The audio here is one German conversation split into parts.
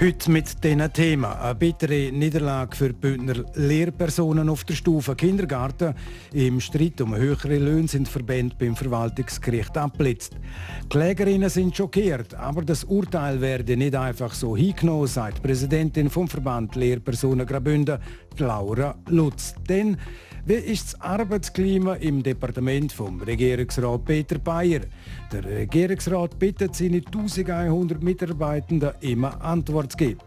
Heute mit diesen Themen. Eine bittere Niederlage für Bündner Lehrpersonen auf der Stufe Kindergarten. Im Streit um höhere Löhne sind Verbände beim Verwaltungsgericht abblitzt. Klägerinnen sind schockiert, aber das Urteil werde nicht einfach so hingenommen, sagt Präsidentin vom Verband Lehrpersonen Graubünden, Laura Lutz. Denn wie ist das Arbeitsklima im Departement vom Regierungsrat Peter Bayer? Der Regierungsrat bittet seine 1100 Mitarbeitenden immer Antwort zu geben.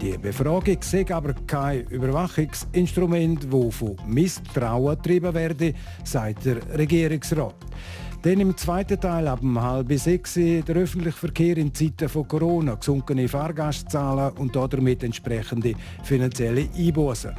Die Befragung sei aber kein Überwachungsinstrument, das von Misstrauen getrieben werde, sagt der Regierungsrat. Dann im zweiten Teil ab um halb sechs der öffentliche Verkehr in Zeiten von Corona, gesunkene Fahrgastzahlen und damit entsprechende finanzielle Einbußen.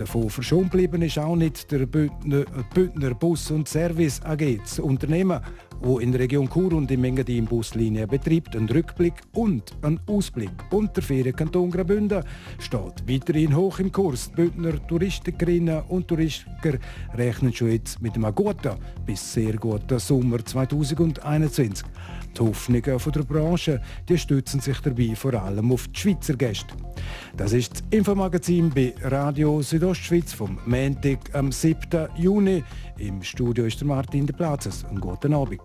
Davon verschont geblieben ist auch nicht der Bündner, Bus- und Service AG, das Unternehmen, wo in der Region Chur und im Engadin Buslinien betreibt, ein Rückblick und ein Ausblick. Und der Ferienkanton Graubünden steht weiterhin hoch im Kurs. Die Bündner Touristikerinnen und Touristiker rechnen schon jetzt mit einem guten bis sehr guten Sommer 2021. Die Hoffnungen der Branche die stützen sich dabei vor allem auf die Schweizer Gäste. Das ist das Infomagazin bei Radio Südostschweiz vom Montag am 7. Juni. Im Studio ist der Martin de Platzes. Einen guten Abend.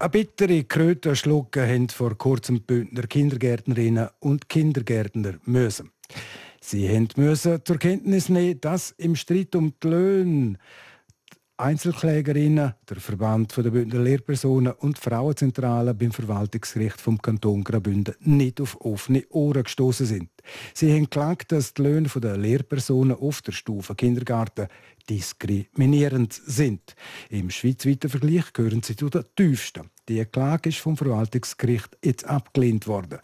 Eine bittere Kröte schlucken haben vor kurzem Bündner Kindergärtnerinnen und Kindergärtner müssen. Sie müssen zur Kenntnis nehmen, dass im Streit um die Löhne Einzelklägerinnen, der Verband der Bündner Lehrpersonen und die Frauenzentrale beim Verwaltungsgericht vom Kanton Graubünden nicht auf offene Ohren gestoßen sind. Sie haben geklagt, dass die Löhne der Lehrpersonen auf der Stufe Kindergarten diskriminierend sind. Im schweizweiten Vergleich gehören sie zu den tiefsten. Die Klage ist vom Verwaltungsgericht jetzt abgelehnt worden.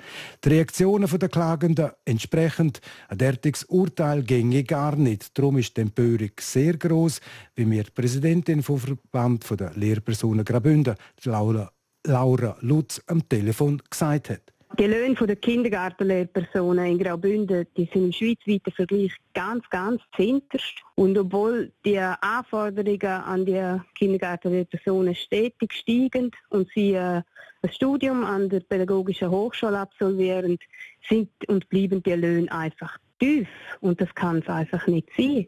Die Reaktionen der Klagenden entsprechend ein derartiges Urteil ginge gar nicht. Darum ist die Empörung sehr groß, wie mir die Präsidentin vom Verband der Lehrpersonen Graubünden, Laura, Laura Lutz, am Telefon gesagt hat. Die Löhne der Kindergartenlehrpersonen in Graubünden die sind im schweizweiten Vergleich ganz, ganz zinterst. Und obwohl die Anforderungen an die Kindergartenlehrpersonen stetig steigen und sie äh, ein Studium an der Pädagogischen Hochschule absolvieren, sind und bleiben die Löhne einfach tief. Und das kann es einfach nicht sein.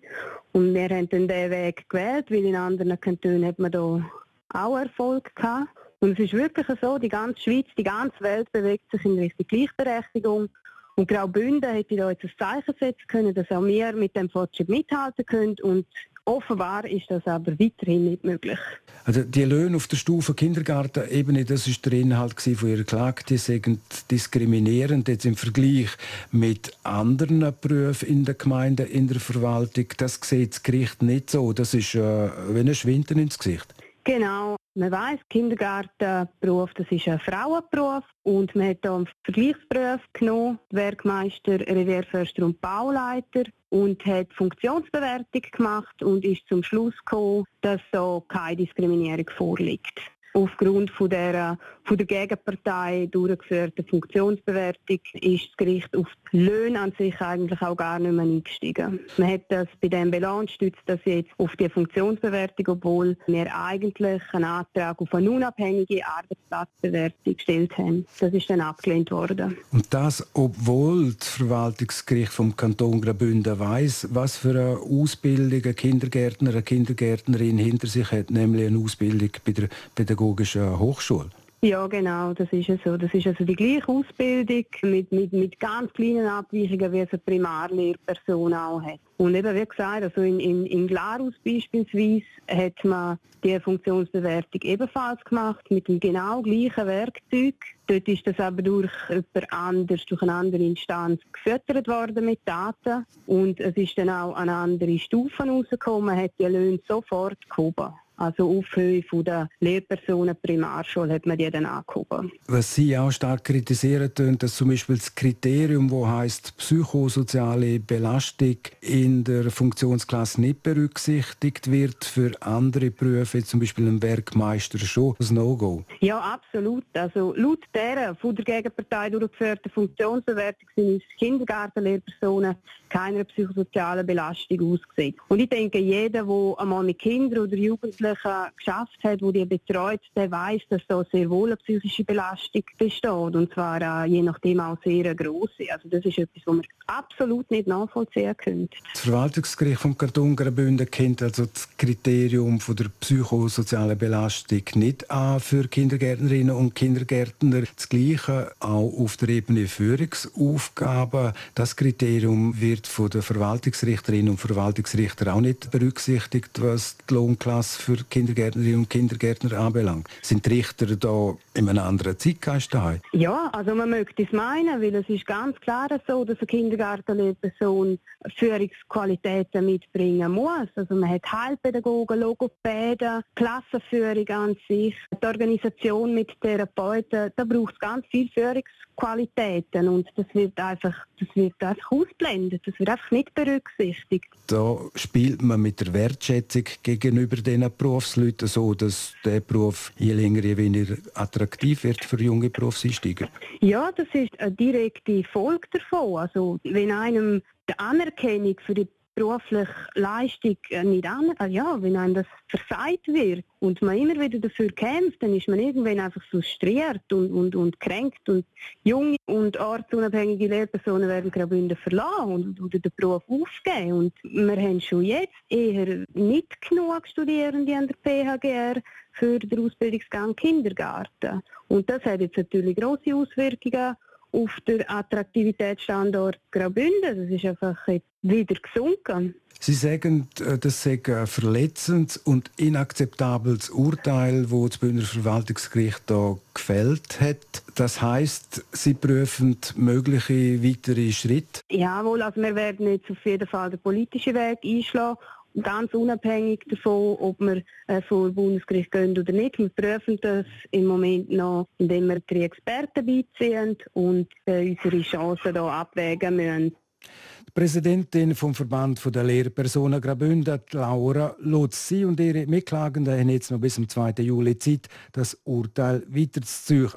Und wir haben dann diesen Weg gewählt, weil in anderen Kantonen hat man da auch Erfolg gehabt. Und es ist wirklich so, die ganze Schweiz, die ganze Welt bewegt sich in Richtung Gleichberechtigung. Und Graubünden hätte da jetzt ein Zeichen setzen können, dass auch wir mit dem Fortschritt mithalten können. Und offenbar ist das aber weiterhin nicht möglich. Also die Löhne auf der Stufe Kindergartenebene, das ist der Inhalt von Ihrer Klage, die sind diskriminierend jetzt im Vergleich mit anderen Berufen in der Gemeinde, in der Verwaltung. Das sieht das Gericht nicht so. Das ist äh, wie ein Schwinden ins Gesicht. Genau. Man weiß, Kindergartenberuf, das ist ein Frauenberuf. Und man hat hier einen Vergleichsberuf genommen, Werkmeister, Revierförster und Bauleiter. Und hat Funktionsbewertung gemacht und ist zum Schluss gekommen, dass so keine Diskriminierung vorliegt aufgrund von der, von der Gegenpartei durchgeführten Funktionsbewertung ist das Gericht auf die Löhne an sich eigentlich auch gar nicht mehr eingestiegen. Man hat das bei dem Belang stützt das jetzt auf die Funktionsbewertung, obwohl wir eigentlich einen Antrag auf eine unabhängige Arbeitsplatzbewertung gestellt haben. Das ist dann abgelehnt worden. Und das, obwohl das Verwaltungsgericht vom Kanton Graubünden weiß, was für eine Ausbildung ein Kindergärtner, eine Kindergärtnerin hinter sich hat, nämlich eine Ausbildung bei der Pädagogik Pädagogischen Hochschule. Ja, genau, das ist es so. Das ist also die gleiche Ausbildung mit, mit, mit ganz kleinen Abweichungen, wie es eine Primarlehrperson auch hat. Und eben, wie gesagt, also in, in, in Glarus beispielsweise hat man die Funktionsbewertung ebenfalls gemacht mit dem genau gleichen Werkzeug. Dort ist das aber durch jemand anders, durch eine andere Instanz gefüttert worden mit Daten. Und es ist dann auch eine andere Stufe rausgekommen, hat die Löhne sofort gehoben. Also auf Höhe der Lehrpersonen Primarschule hat man die dann angehoben. Was Sie auch stark kritisieren, dass zum Beispiel das Kriterium, wo heißt psychosoziale Belastung in der Funktionsklasse nicht berücksichtigt wird, für andere Berufe, zum Beispiel ein Werkmeister, schon ein No-Go. Ja, absolut. Also laut der von der Gegenpartei durchgeführten Funktionsbewertung sind uns Kindergartenlehrpersonen keiner psychosozialen Belastung ausgesetzt. Und ich denke, jeder, der einmal mit Kindern oder Jugendlichen geschafft hat, der die betreut, der weiß, dass da sehr wohl eine psychische Belastung besteht. Und zwar äh, je nachdem auch sehr grosse. Also das ist etwas, was man absolut nicht nachvollziehen können. Das Verwaltungsgericht vom Kanton Graubünden kennt also das Kriterium von der psychosozialen Belastung nicht an für Kindergärtnerinnen und Kindergärtner. Das Gleiche auch auf der Ebene Führungsaufgaben. Das Kriterium wird von den Verwaltungsrichterinnen und Verwaltungsrichtern auch nicht berücksichtigt, was die Lohnklasse für Kindergärtnerinnen und Kindergärtner anbelangt. Sind die Richter da in einem anderen Zeitgeist daheim? Ja, also man möchte es meinen, weil es ist ganz klar so, dass eine Kindergartenlehrperson Führungsqualitäten mitbringen muss. Also man hat Heilpädagogen, Logopäden, Klassenführung an sich, die Organisation mit Therapeuten, da braucht es ganz viel Führungsqualitäten und das wird einfach, das wird einfach ausblendet, das wird einfach nicht berücksichtigt. Da spielt man mit der Wertschätzung gegenüber diesen Berufsleuten so, dass der Beruf je länger, je weniger attraktiv wird für junge Berufseinsteiger? Ja, das ist eine direkte Folge davon. Also wenn einem die Anerkennung für die berufliche Leistung äh, nicht an, äh, ja, wenn einem das versagt wird und man immer wieder dafür kämpft, dann ist man irgendwann einfach frustriert und, und, und kränkt und junge und ortsunabhängige Lehrpersonen werden Graubünden verlassen und oder den Beruf aufgeben. Und wir haben schon jetzt eher nicht genug Studierende an der PHGR für den Ausbildungsgang Kindergarten. Und das hat jetzt natürlich große Auswirkungen auf den Attraktivitätsstandort Graubünden. Das ist einfach wieder gesunken. Sie sagen, äh, das sei ein verletzendes und inakzeptables Urteil, das das Bündner Verwaltungsgericht da gefällt hat. Das heißt, Sie prüfen mögliche weitere Schritte? Jawohl, also wir werden jetzt auf jeden Fall den politischen Weg einschlagen ganz unabhängig davon, ob wir äh, vor Bundesgericht gehen oder nicht. Wir prüfen das im Moment noch, indem wir die Experten beiziehen und äh, unsere Chancen hier abwägen müssen. Die Präsidentin vom Verband der Lehrpersonen Graubünden, Laura Lutz. Sie und ihre Mitklagenden haben jetzt noch bis zum 2. Juli Zeit, das Urteil weiterzuziehen.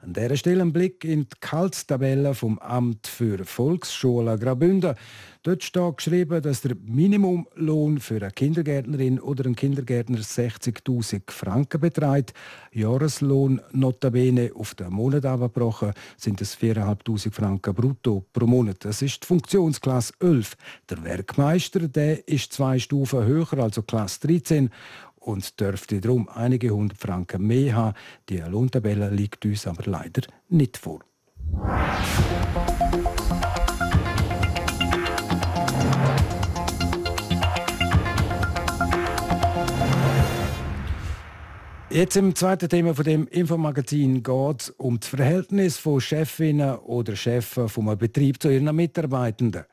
An dieser Stelle ein Blick in die Kaltstabelle vom Amt für Volksschulen Graubünden. Dort steht geschrieben, dass der Minimumlohn für eine Kindergärtnerin oder einen Kindergärtner 60.000 Franken beträgt. Jahreslohn notabene auf den Monat abgebrochen sind es 4'500 Franken brutto pro Monat. Das ist die Funktionsklasse 11. Der Werkmeister der ist zwei Stufen höher, also Klasse 13 und dürfte darum einige hundert Franken mehr haben. Die Lohntabelle liegt uns aber leider nicht vor. Jetzt im zweiten Thema von dem Infomagazin geht es um das Verhältnis von Chefinnen oder Chefen vom Betrieb zu ihren Mitarbeitenden.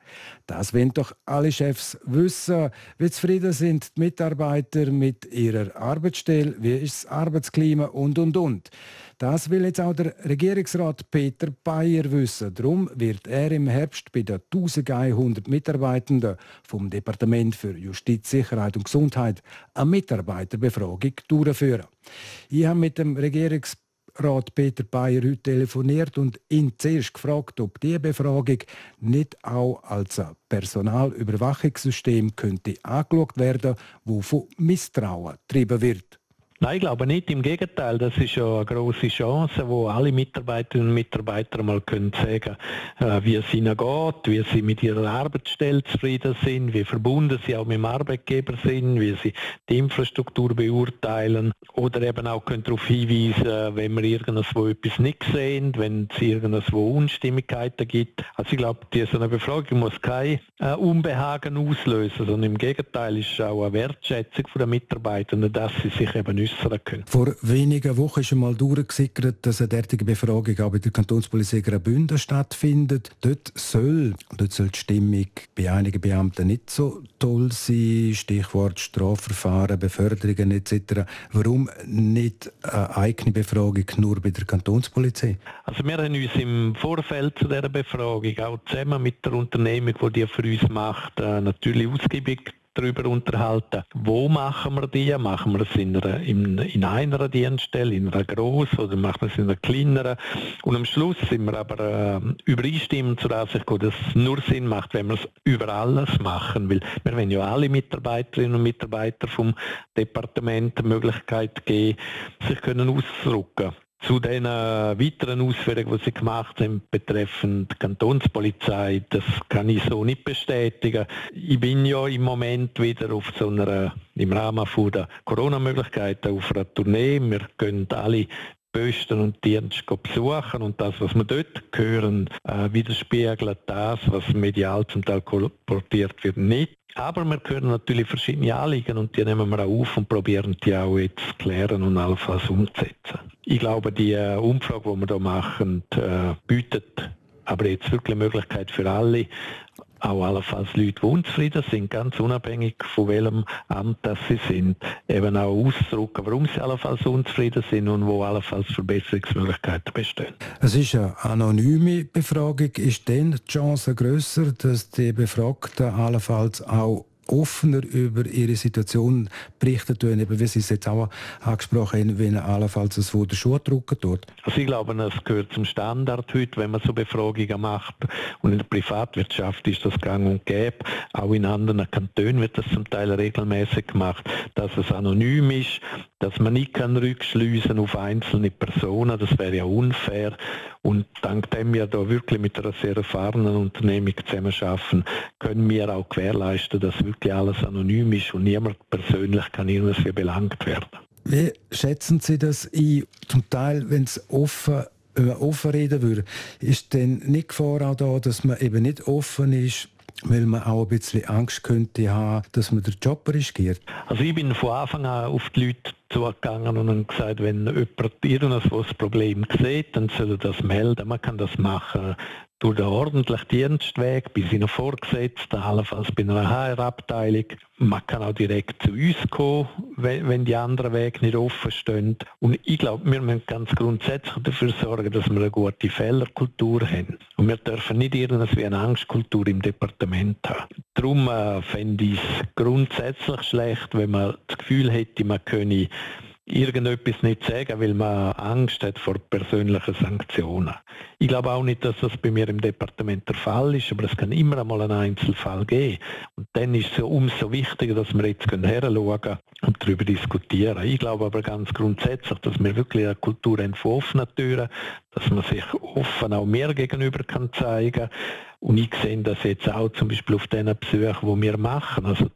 Das wollen doch alle Chefs wissen. Wie zufrieden sind die Mitarbeiter mit ihrer Arbeitsstelle? Wie ist das Arbeitsklima? Und, und, und. Das will jetzt auch der Regierungsrat Peter Bayer wissen. Darum wird er im Herbst bei den 1100 Mitarbeitenden vom Departement für Justiz, Sicherheit und Gesundheit eine Mitarbeiterbefragung durchführen. Ich habe mit dem Regierungsrat Peter Bayer heute telefoniert und ihn zuerst gefragt, ob diese Befragung nicht auch als ein Personalüberwachungssystem könnte angeschaut werden, wo von Misstrauen getrieben wird. Nein, ich glaube nicht. Im Gegenteil, das ist ja eine große Chance, wo alle Mitarbeiterinnen und Mitarbeiter mal können sagen, äh, wie es ihnen geht, wie sie mit ihrer Arbeitsstelle zufrieden sind, wie verbunden sie auch mit dem Arbeitgeber sind, wie sie die Infrastruktur beurteilen oder eben auch können darauf hinweisen, wenn wir irgendwo etwas nicht sehen, wenn es irgendwo Unstimmigkeiten gibt. Also ich glaube, diese Befragung muss kein äh, Unbehagen auslösen, sondern im Gegenteil ist es auch eine Wertschätzung der Mitarbeitenden, dass sie sich eben äußern können. Vor wenigen Wochen ist einmal durchgesickert, dass eine derartige Befragung auch bei der Kantonspolizei Graubünden stattfindet. Dort soll, dort soll die Stimmung bei einigen Beamten nicht so toll sein. Stichwort Strafverfahren, Beförderungen etc. Warum nicht eine eigene Befragung nur bei der Kantonspolizei? Also wir haben uns im Vorfeld zu dieser Befragung auch zusammen mit der Unternehmung, die die für uns macht, äh, natürlich ausgiebig darüber unterhalten, wo machen wir die? Machen wir es in einer, in, in einer Dienststelle, in einer grossen oder machen wir es in einer kleineren? Und am Schluss sind wir aber äh, übereinstimmend zur Ansicht dass es nur Sinn macht, wenn wir es über alles machen, weil wir wollen ja alle Mitarbeiterinnen und Mitarbeiter vom Departement die Möglichkeit geben, sich können ausdrücken zu den äh, weiteren Ausführungen, die Sie gemacht haben betreffend Kantonspolizei, das kann ich so nicht bestätigen. Ich bin ja im Moment wieder auf so einer, im Rahmen der Corona-Möglichkeiten auf einer Tournee. Wir können alle Posten und Dienste besuchen und das, was wir dort hören, äh, widerspiegelt das, was medial zum Teil kolportiert wird, nicht. Aber wir hören natürlich verschiedene Anliegen und die nehmen wir auch auf und probieren die auch jetzt zu klären und allenfalls umzusetzen. Ich glaube, die äh, Umfrage, die wir hier machen, äh, bietet aber jetzt wirklich eine Möglichkeit für alle, auch allenfalls Leute, die unzufrieden sind, ganz unabhängig von welchem Amt das sie sind, eben auch ausdrücken, warum sie allenfalls unzufrieden sind und wo allenfalls Verbesserungsmöglichkeiten bestehen. Es ist eine anonyme Befragung. Ist denn die Chance grösser, dass die Befragten allenfalls auch offener über ihre Situation berichten tun, eben wie Sie es jetzt auch angesprochen haben, wenn allenfalls es wo der Schuh drücken tut? Also ich glaube, es gehört zum Standard heute, wenn man so Befragungen macht. Und in der Privatwirtschaft ist das gang und gäbe. Auch in anderen Kantonen wird das zum Teil regelmäßig gemacht, dass es anonym ist, dass man nicht kann rückschliessen auf einzelne Personen, das wäre ja unfair. Und dank dem wir da wirklich mit einer sehr erfahrenen Unternehmung zusammenarbeiten, können wir auch gewährleisten, dass wirklich alles anonym ist und niemand persönlich kann irgendwie belangt werden. Wie schätzen Sie das ein? Zum Teil, wenn es offen offen reden würde, ist denn nicht Gefahr auch da, dass man eben nicht offen ist, weil man auch ein bisschen Angst könnte haben, dass man den Job riskiert? Also ich bin von Anfang an auf die Leute zugegangen und gesagt, wenn jemand irgendwas Problem sieht, dann soll er das melden. Man kann das machen durch den ordentlichen Dienstweg bei seinen Vorgesetzten, allenfalls bei einer HR-Abteilung. Man kann auch direkt zu uns kommen, wenn die anderen Wege nicht offen stehen. Und ich glaube, wir müssen ganz grundsätzlich dafür sorgen, dass wir eine gute Fehlerkultur haben. Und wir dürfen nicht irgendwie eine Angstkultur im Departement haben. Darum äh, fände ich es grundsätzlich schlecht, wenn man das Gefühl hätte, man könne irgendetwas nicht sagen, weil man Angst hat vor persönlichen Sanktionen. Ich glaube auch nicht, dass das bei mir im Departement der Fall ist, aber es kann immer einmal einen Einzelfall geben. Und dann ist es umso wichtiger, dass wir jetzt heranschauen und darüber diskutieren. Ich glaube aber ganz grundsätzlich, dass wir wirklich eine Kultur haben von offenen Türen, dass man sich offen auch mehr gegenüber kann zeigen und ich sehe das jetzt auch zum Beispiel auf diesen Besuchen, die wir machen. Also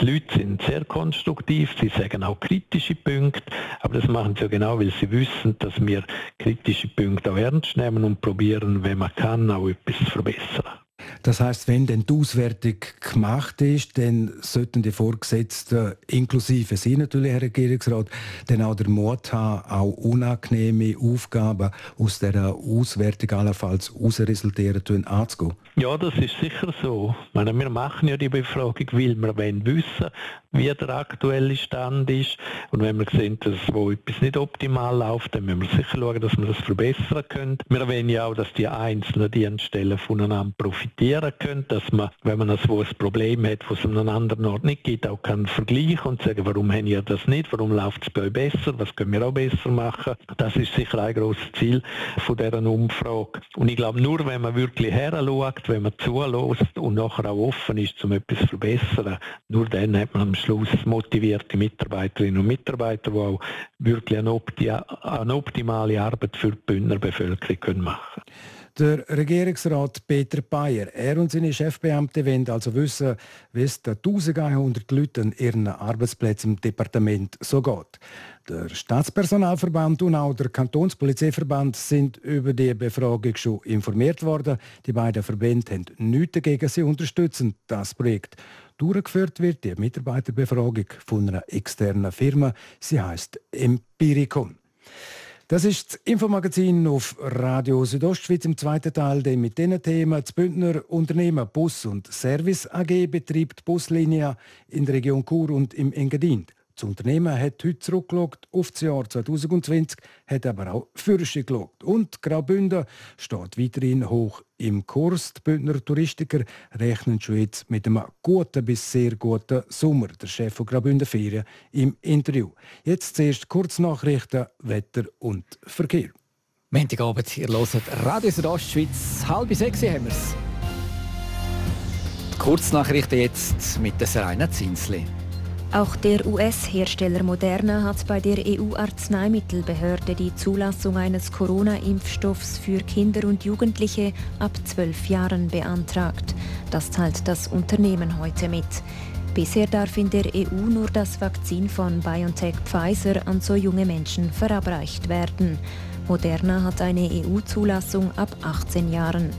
die Leute sind sehr konstruktiv, sie sagen auch kritische Punkte, aber das machen sie ja genau, weil sie wissen, dass wir kritische Punkte auch ernst nehmen und probieren, wenn man kann, auch etwas zu verbessern. Das heißt, wenn denn die Auswertung gemacht ist, dann sollten die Vorgesetzten, inklusive Sie natürlich, Herr Regierungsrat, dann auch der Mut haben, auch unangenehme Aufgaben aus dieser Auswertung allenfalls herausresultieren anzugehen. Ja, das ist sicher so. Meine, wir machen ja die Befragung, weil wir wollen wissen, wie der aktuelle Stand ist. Und wenn wir sehen, dass wo etwas nicht optimal läuft, dann müssen wir sicher schauen, dass wir das verbessern können. Wir wollen ja auch, dass die einzelnen Dienststellen voneinander profitieren können, dass man, wenn man so ein Problem hat, was es an einem anderen Ort nicht gibt, auch kann vergleichen und sagen, warum haben ihr das nicht, warum läuft es bei euch besser, was können wir auch besser machen. Das ist sicher ein grosses Ziel von dieser Umfrage. Und ich glaube, nur wenn man wirklich her schaut, wenn man zulässt und nachher auch offen ist, um etwas zu verbessern, nur dann hat man am Schluss motivierte Mitarbeiterinnen und Mitarbeiter, die auch wirklich eine, opti eine optimale Arbeit für die Bündner Bevölkerung machen können. Der Regierungsrat Peter Bayer, er und seine Chefbeamte wollen also wissen, wie es den 1100 Leuten an ihren Arbeitsplätzen im Departement so geht. Der Staatspersonalverband und auch der Kantonspolizeiverband sind über die Befragung schon informiert worden. Die beiden Verbände haben nichts dagegen, sie unterstützen das Projekt. durchgeführt wird, die Mitarbeiterbefragung von einer externen Firma. Sie heißt Empiricon. Das ist das Infomagazin auf Radio Südostschweiz im zweiten Teil, der mit diesen Themen das Bündner Unternehmen Bus und Service AG betreibt Buslinien in der Region Chur und im Engadin. Das Unternehmen hat heute zurückgeschaut auf das Jahr 2020, hat aber auch Fürsche geschaut. Und Graubünden steht weiterhin hoch im Kurs. Die Bündner Touristiker rechnen schon jetzt mit einem guten bis sehr guten Sommer. Der Chef von Graubünden Ferien im Interview. Jetzt zuerst Kurznachrichten, Wetter und Verkehr. Montagabend, ihr hört Radio Südostschweiz. Halb sechs haben wir es. Kurznachrichten jetzt mit der Serena Zinsli. Auch der US-Hersteller Moderna hat bei der EU-Arzneimittelbehörde die Zulassung eines Corona-Impfstoffs für Kinder und Jugendliche ab zwölf Jahren beantragt. Das teilt das Unternehmen heute mit. Bisher darf in der EU nur das Vakzin von BioNTech Pfizer an so junge Menschen verabreicht werden. Moderna hat eine EU-Zulassung ab 18 Jahren.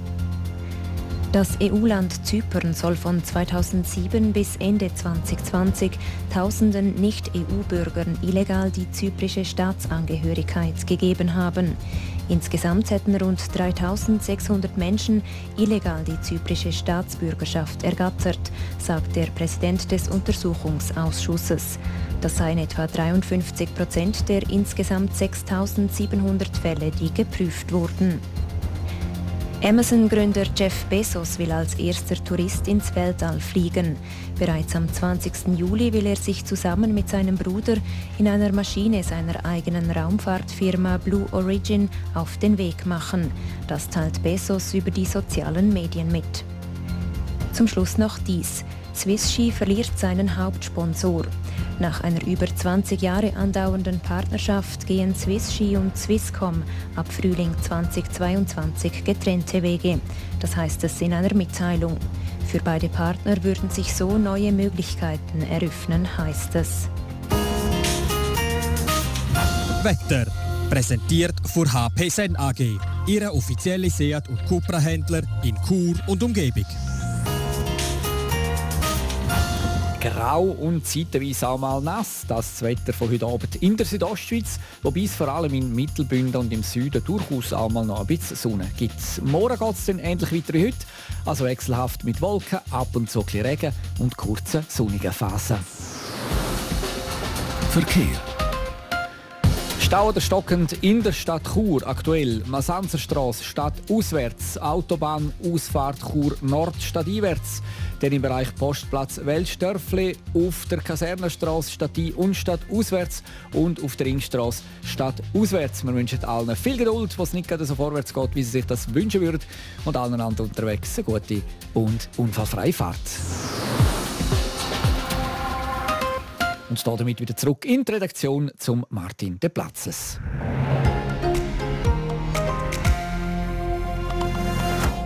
Das EU-Land Zypern soll von 2007 bis Ende 2020 Tausenden Nicht-EU-Bürgern illegal die zyprische Staatsangehörigkeit gegeben haben. Insgesamt hätten rund 3600 Menschen illegal die zyprische Staatsbürgerschaft ergattert, sagt der Präsident des Untersuchungsausschusses. Das seien etwa 53 Prozent der insgesamt 6700 Fälle, die geprüft wurden. Amazon-Gründer Jeff Bezos will als erster Tourist ins Weltall fliegen. Bereits am 20. Juli will er sich zusammen mit seinem Bruder in einer Maschine seiner eigenen Raumfahrtfirma Blue Origin auf den Weg machen. Das teilt Bezos über die sozialen Medien mit. Zum Schluss noch dies. Swiss Ski verliert seinen Hauptsponsor. Nach einer über 20 Jahre andauernden Partnerschaft gehen Swiss Ski und Swisscom ab Frühling 2022 getrennte Wege. Das heißt es in einer Mitteilung. Für beide Partner würden sich so neue Möglichkeiten eröffnen, heißt es. Wetter. Präsentiert von HP Sen AG, Ihre offizielle Seat- und Cupra-Händler in Chur und Umgebung grau und zeitweise auch mal nass. Das, das Wetter von heute Abend in der Südostschweiz, wobei es vor allem in Mittelbünden und im Süden durchaus auch mal noch ein bisschen Sonne gibt. Morgen geht es dann ähnlich weiter wie heute, also wechselhaft mit Wolken, ab und zu ein Regen und kurzen sonnigen Phasen. Verkehr Stau oder stockend in der Stadt Chur aktuell. Masanzerstraße Stadt auswärts, Autobahn Ausfahrt Chur Nord stadteinwärts. Dann im Bereich Postplatz Weltstörfli, auf der Kasernenstraße Stadt ein und Stadt auswärts und auf der Ringstraße Stadt auswärts. Wir wünschen allen viel Geduld, was nicht gerade so vorwärts geht, wie sie sich das wünschen würden und allen anderen unterwegs eine gute und unfallfreie Fahrt. Und damit wieder zurück in die Redaktion zum Martin de Platzes.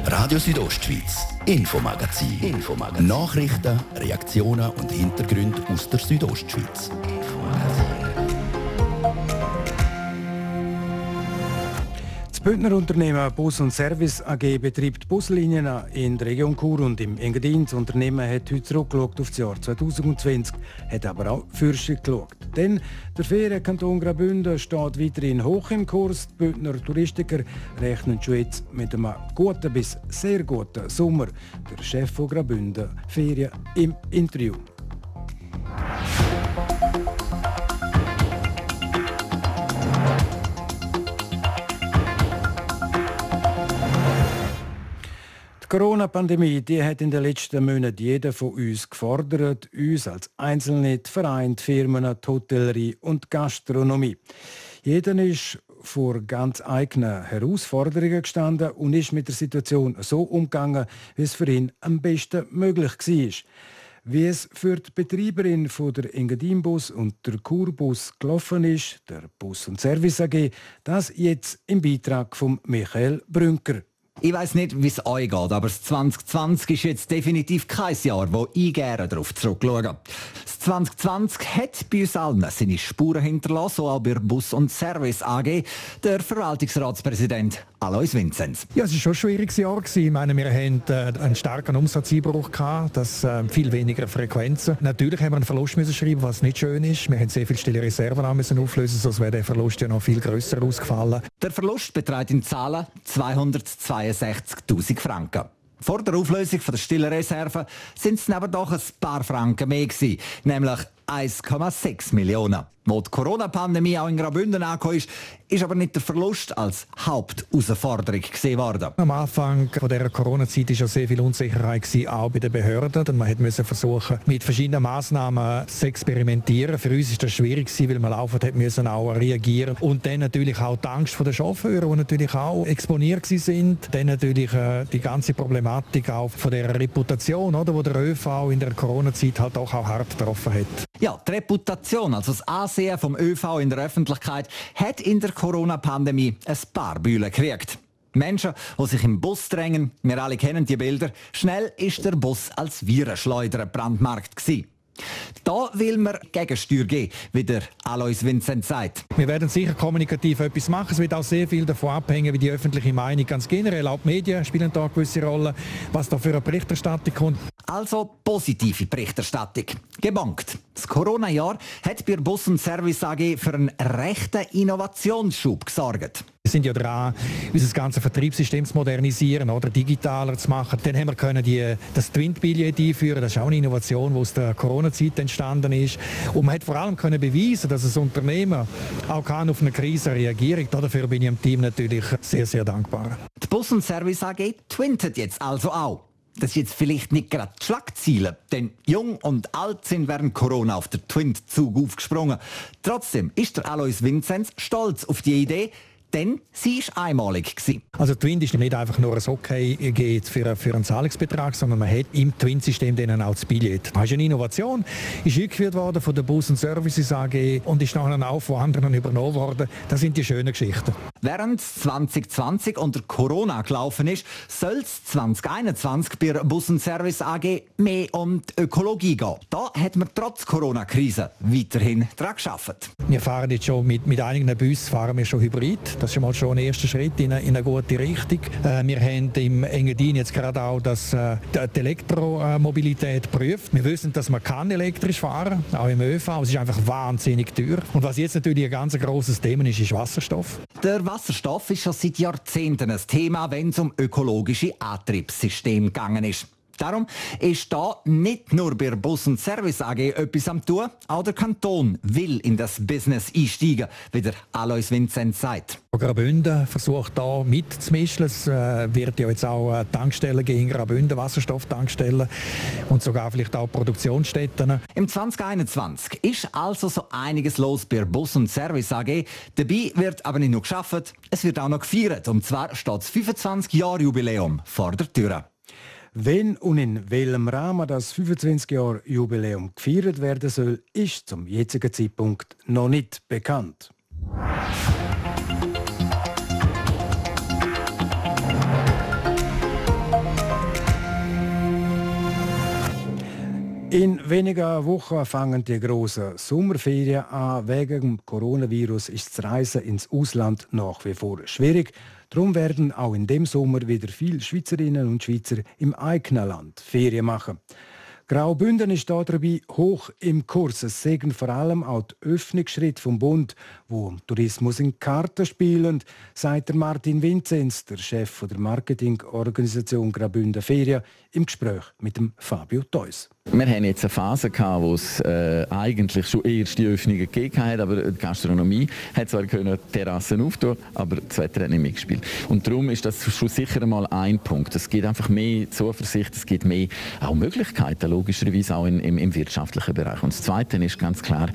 Radio Südostschweiz, Infomagazin. Infomagazin. Nachrichten, Reaktionen und Hintergründe aus der Südostschweiz. Bündner Unternehmen Bus und Service AG betreibt Buslinien in der Region Chur und im Engadin. Das Unternehmen hat heute zurückgeschaut auf das Jahr 2020, hat aber auch Fürsche geschaut. Denn der Ferienkanton Graubünden steht weiterhin hoch im Kurs. Die Bündner Touristiker rechnen schon jetzt mit einem guten bis sehr guten Sommer. Der Chef von Graubünden Ferien im Interview. Die Corona-Pandemie hat in den letzten Monaten jeden von uns gefordert, uns als Einzelne, die Vereine, die Firmen, die Hotellerie und die Gastronomie. Jeder ist vor ganz eigenen Herausforderungen gestanden und ist mit der Situation so umgegangen, wie es für ihn am besten möglich war. Wie es für die Betreiberin von der Engadinbus und der Kurbus gelaufen ist, der Bus- und Service AG, das jetzt im Beitrag von Michael Brünker. Ich weiß nicht, wie es euch geht, aber das 2020 ist jetzt definitiv kein Jahr, wo ich gerne darauf zurückschaue. Das 2020 hat bei uns allen seine Spuren hinterlassen, so auch bei Bus und Service AG, der Verwaltungsratspräsident Alois Vinzenz. Ja, es war schon ein schwieriges Jahr. Ich meine, wir hatten äh, einen starken Umsatzeinbruch, gehabt, das, äh, viel weniger Frequenzen. Natürlich haben wir einen Verlust müssen schreiben, was nicht schön ist. Wir haben sehr viele stille Reserven müssen auflösen, sonst wäre der Verlust ja noch viel grösser ausgefallen. Der Verlust beträgt in Zahlen 262.000 Franken. Vor der Auflösung der stillen Reserven sind es aber doch ein paar Franken mehr gewesen, nämlich 1,6 Millionen. Wo die Corona-Pandemie auch in Graubünden angekommen ist, ist aber nicht der Verlust als Hauptausforderung gesehen worden. Am Anfang der Corona-Zeit war ja sehr viel Unsicherheit, gewesen, auch bei den Behörden. Und man musste versuchen, mit verschiedenen Massnahmen zu experimentieren. Für uns war das schwierig, gewesen, weil wir laufend hat müssen auch reagieren Und dann natürlich auch die Angst der Chauffeure, die natürlich auch exponiert sind. Dann natürlich äh, die ganze Problematik auch von der Reputation, oder, wo der ÖV in der Corona-Zeit halt auch, auch hart getroffen hat. Ja, die Reputation, also das Ansehen vom ÖV in der Öffentlichkeit, hat in der Corona-Pandemie ein paar Bühlen gekriegt. Menschen, die sich im Bus drängen, wir alle kennen die Bilder, schnell ist der Bus als Virenschleuder brandmarkt gewesen. Da will man Gegensteuer geben, wie der Alois Vincent sagt. Wir werden sicher kommunikativ etwas machen. Es wird auch sehr viel davon abhängen, wie die öffentliche Meinung ganz generell, auch die Medien spielen da eine gewisse Rolle, was da für eine Berichterstattung kommt. Also positive Berichterstattung. Gebonkt. Das Corona-Jahr hat bei Bus und Service AG für einen rechten Innovationsschub gesorgt. Wir sind ja dran, unser ganzes Vertriebssystem zu modernisieren oder digitaler zu machen. Dann haben wir können die, das Twin-Billett einführen. Das ist auch eine Innovation, die aus der Corona-Zeit entstanden ist. Und man hat vor allem können beweisen, dass das Unternehmen auch kann auf eine Krise reagieren kann. Dafür bin ich dem Team natürlich sehr, sehr dankbar. Die Bus- und Service AG twintet jetzt also auch. Das ist jetzt vielleicht nicht gerade Schlagziele, denn jung und alt sind während Corona auf der Twin-Zug aufgesprungen. Trotzdem ist der Alois Vinzenz stolz auf die Idee, denn sie war einmalig. Gewesen. Also Twin ist nicht einfach nur ein Okay für, für einen Zahlungsbetrag, sondern man hat im Twin-System dann auch das Billett. Das ist eine Innovation, ist eingeführt worden von der Bus Services AG und ist nachher auch von anderen übernommen worden. Das sind die schönen Geschichten. Während 2020 unter Corona gelaufen ist, soll es 2021 bei der Bus Service AG mehr um die Ökologie gehen. Da hat man trotz Corona-Krise weiterhin daran geschafft. Wir fahren jetzt schon mit, mit einigen Bussen fahren wir schon hybrid. Das ist mal schon ein erster Schritt in eine, in eine gute Richtung. Äh, wir haben im Engadin jetzt gerade auch das, äh, die Elektromobilität geprüft. Wir wissen, dass man kann elektrisch fahren, auch im ÖV. Es ist einfach wahnsinnig teuer. Und was jetzt natürlich ein ganz großes Thema ist, ist Wasserstoff. Der Wasserstoff ist schon seit Jahrzehnten ein Thema, wenn es um ökologische Antriebssysteme gegangen ist. Darum ist da nicht nur bei Bus und Service AG etwas am tun, auch der Kanton will in das Business einsteigen, wie der Alois Vincent sagt. Graubünden versucht da mitzumischen. Es äh, wird ja jetzt auch äh, Tankstellen geben in Graubünden, Wasserstofftankstellen und sogar vielleicht auch Produktionsstätten. Im 2021 ist also so einiges los bei Bus und Service AG. Dabei wird aber nicht nur geschafft, es wird auch noch gefeiert. Und zwar steht das 25 Jahre Jubiläum vor der Tür. Wenn und in welchem Rahmen das 25 Jahre Jubiläum gefeiert werden soll, ist zum jetzigen Zeitpunkt noch nicht bekannt. In wenigen Wochen fangen die grossen Sommerferien an. Wegen dem Coronavirus ist das Reisen ins Ausland nach wie vor schwierig. Darum werden auch in dem Sommer wieder viele Schweizerinnen und Schweizer im eigenen Land Ferien machen. Graubünden ist da dabei hoch im Kurs. Es sägen vor allem auch die Öffnungsschritte vom Bund, wo Tourismus in Karten spielen, sagt Martin Vinzenz, der Chef der Marketingorganisation Graubünden Ferien, im Gespräch mit dem Fabio Theus. Wir hatten jetzt eine Phase, gehabt, wo es äh, eigentlich schon erste Öffnungen gegeben hat, aber die Gastronomie hat zwar können Terrassen auftun, aber das Wetter hat nicht mitgespielt. Und darum ist das schon sicher einmal ein Punkt. Es gibt einfach mehr Zuversicht, es gibt mehr auch Möglichkeiten, logischerweise auch in, im, im, wirtschaftlichen Bereich. Und das Zweite ist ganz klar,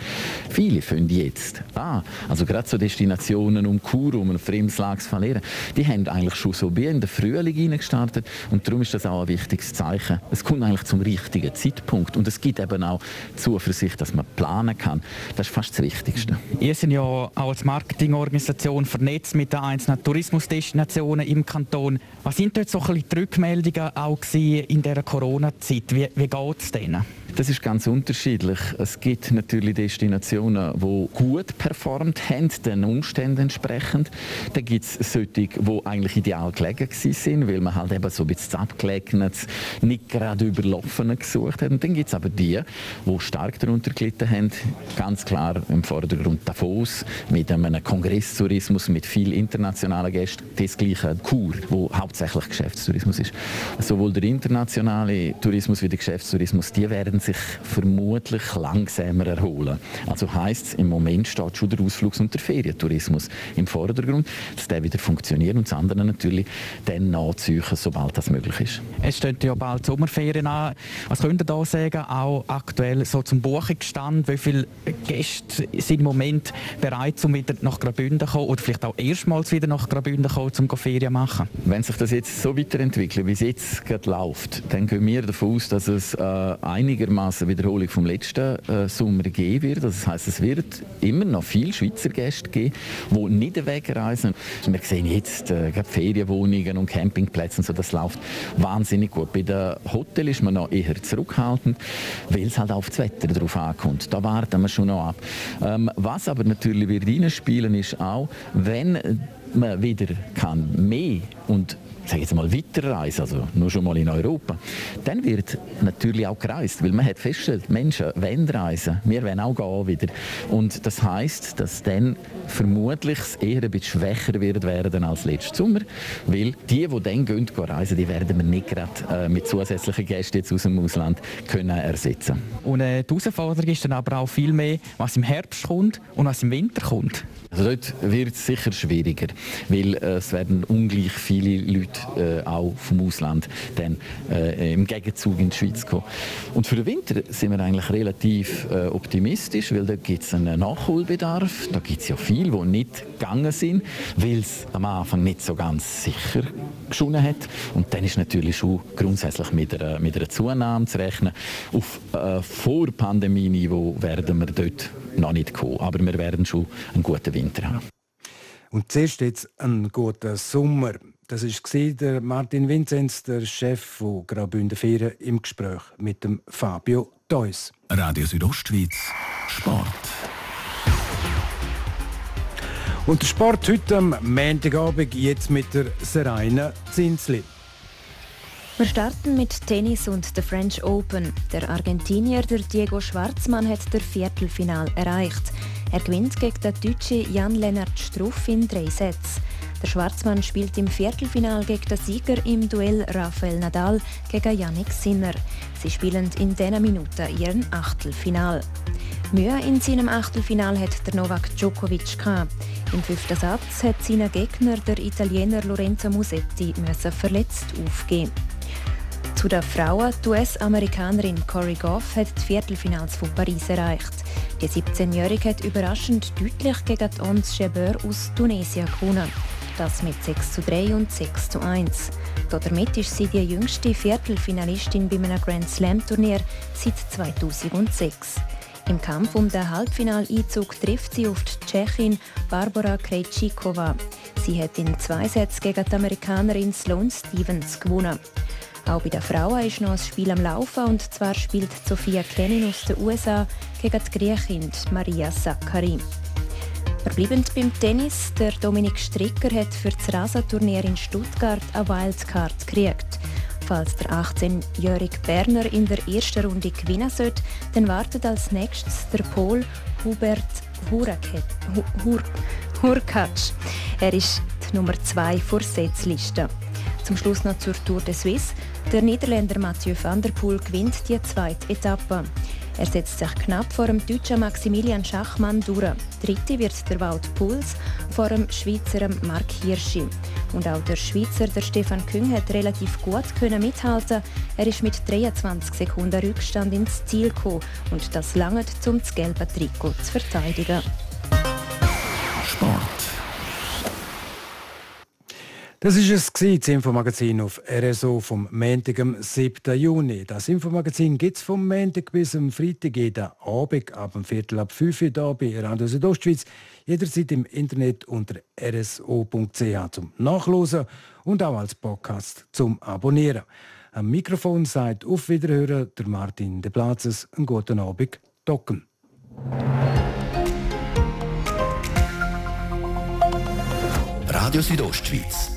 viele finden jetzt ah, also gerade so Destinationen um Kur, um ein Fremdslags verlieren, die haben eigentlich schon so wie in den Frühling gestartet und darum ist das auch ein wichtiges Zeichen. Es kommt eigentlich zum richtigen Zeitpunkt und es gibt eben auch Zuversicht, dass man planen kann. Das ist fast das Wichtigste. Ihr seid ja auch als Marketingorganisation vernetzt mit den einzelnen Tourismusdestinationen im Kanton. Was sind dort so ein bisschen die Rückmeldungen auch in dieser Corona-Zeit? Wie, wie geht es denen? Das ist ganz unterschiedlich. Es gibt natürlich Destinationen, die gut performt haben, den Umständen entsprechend. Dann gibt es solche, die eigentlich ideal gelegen sind, weil man halt eben so ein bisschen abgelegenes, nicht gerade überlaufene gesucht hat. Und dann gibt es aber die, die stark darunter gelitten haben, ganz klar im Vordergrund Davos, mit einem Kongresstourismus, mit viel internationalen Gästen, das gleiche Kur, wo hauptsächlich Geschäftstourismus ist. Sowohl der internationale Tourismus wie der Geschäftstourismus, die werden sich vermutlich langsamer erholen. Also heißt es, im Moment steht schon der Ausflugs- und der Ferientourismus im Vordergrund, dass der wieder funktioniert und das andere natürlich dann nachziehen, sobald das möglich ist. Es stehen ja bald Sommerferien an. Was könnt ihr da sagen, auch aktuell so zum Buchungsstand? Wie viele Gäste sind im Moment bereit, um wieder nach Graubünden zu kommen oder vielleicht auch erstmals wieder nach Graubünden zu kommen, um Ferien zu machen? Wenn sich das jetzt so weiterentwickelt, wie es jetzt gerade läuft, dann gehen wir davon aus, dass es äh, einigermaßen Wiederholung vom letzten äh, Sommer geben wird. Das heißt, es wird immer noch viele Schweizer Gäste geben, die nicht wegreisen. Wir sehen jetzt äh, Ferienwohnungen und Campingplätze und so, das läuft wahnsinnig gut. Bei den Hotels ist man noch eher zurückhaltend, weil es halt auf das Wetter drauf ankommt. Da warten wir schon noch ab. Ähm, was aber natürlich wird reinspielen ist auch, wenn man wieder kann mehr und sage jetzt mal, weiterreisen, also nur schon mal in Europa, dann wird natürlich auch gereist, weil man hat festgestellt, Menschen wollen reisen, wir wollen auch gehen wieder. Und das heißt, dass dann vermutlich eher ein bisschen schwächer wird werden als letzten Sommer, weil die, die dann gehen, gehen reisen, die werden wir nicht gerade äh, mit zusätzlichen Gästen jetzt aus dem Ausland können ersetzen. Und äh, die Herausforderung ist dann aber auch viel mehr, was im Herbst kommt und was im Winter kommt. Also dort wird es sicher schwieriger, weil äh, es werden ungleich viele Leute äh, auch vom Ausland dann äh, im Gegenzug in die Schweiz kommen. Und für den Winter sind wir eigentlich relativ äh, optimistisch, weil da gibt es einen Nachholbedarf. Da gibt es ja viele, die nicht gegangen sind, weil es am Anfang nicht so ganz sicher geschonen hat. Und dann ist natürlich schon grundsätzlich mit einer, mit einer Zunahme zu rechnen. Auf äh, Vor-Pandemie-Niveau werden wir dort noch nicht kommen. Aber wir werden schon einen guten Winter haben. Und zuerst jetzt einen guten Sommer. Das war der Martin Vinzenz, der Chef von Graubünden Ferien, im Gespräch mit dem Fabio Deuss. Radio Südostschweiz, Sport. Und der Sport heute am Montagabend jetzt mit der Seraina Zinsli. Wir starten mit Tennis und der French Open. Der Argentinier der Diego Schwarzmann hat das Viertelfinal erreicht. Er gewinnt gegen den Deutschen Jan-Lennart Struff in drei Sätzen. Der Schwarzmann spielt im Viertelfinal gegen den Sieger im Duell Rafael Nadal gegen Yannick Sinner. Sie spielen in diesen Minuten ihren Achtelfinal. Mühe in seinem Achtelfinal hat der Novak Djokovic gehabt. Im fünften Satz hat seinen Gegner, der Italiener Lorenzo Musetti, müssen verletzt aufgeben. Zu den Frauen, die US-Amerikanerin Corey Goff hat die Viertelfinals von Paris erreicht. Die 17-Jährige hat überraschend deutlich gegen die Ons Jabeur aus Tunesien gewonnen. Das mit 6 zu 3 und 6 zu 1. Damit ist sie die jüngste Viertelfinalistin bei einem Grand Slam-Turnier seit 2006. Im Kampf um den Halbfinaleinzug trifft sie auf die Tschechin Barbara Krejcikova. Sie hat in zwei Sätzen gegen die Amerikanerin Sloane Stevens gewonnen. Auch bei den Frauen ist noch ein Spiel am Laufen und zwar spielt Sophia Kenin aus den USA gegen die Griechin Maria Sakkari. Verbleibend beim Tennis, der Dominik Stricker hat für das Rasenturnier in Stuttgart eine Wildcard gekriegt. Falls der 18-jährige Berner in der ersten Runde gewinnen sollte, dann wartet als nächstes der Pol Hubert Hurkacz. Er ist die Nummer 2 vor Setzliste. Zum Schluss noch zur Tour de Suisse. Der Niederländer Mathieu van der Poel gewinnt die zweite Etappe. Er setzt sich knapp vor dem deutschen Maximilian Schachmann durch. Dritte wird der Wald Puls vor dem Schweizer Mark Hirschi. Und auch der Schweizer der Stefan Küng hat relativ gut können mithalten. Er ist mit 23 Sekunden Rückstand ins Ziel gekommen und das lange um das gelbe Trikot zu verteidigen. Sport. Das ist es das Infomagazin auf RSO vom Montag, am 7. Juni. Das Infomagazin gibt es vom Montag bis am Freitag jeden Abend ab dem Viertel ab 5 Uhr hier bei Radio Südostschweiz. Jederzeit im Internet unter rso.ch zum Nachlesen und auch als Podcast zum Abonnieren. Am Mikrofon sagt auf Wiederhören der Martin De Platzes. Einen guten Abend, Docken. Radio Südostschweiz,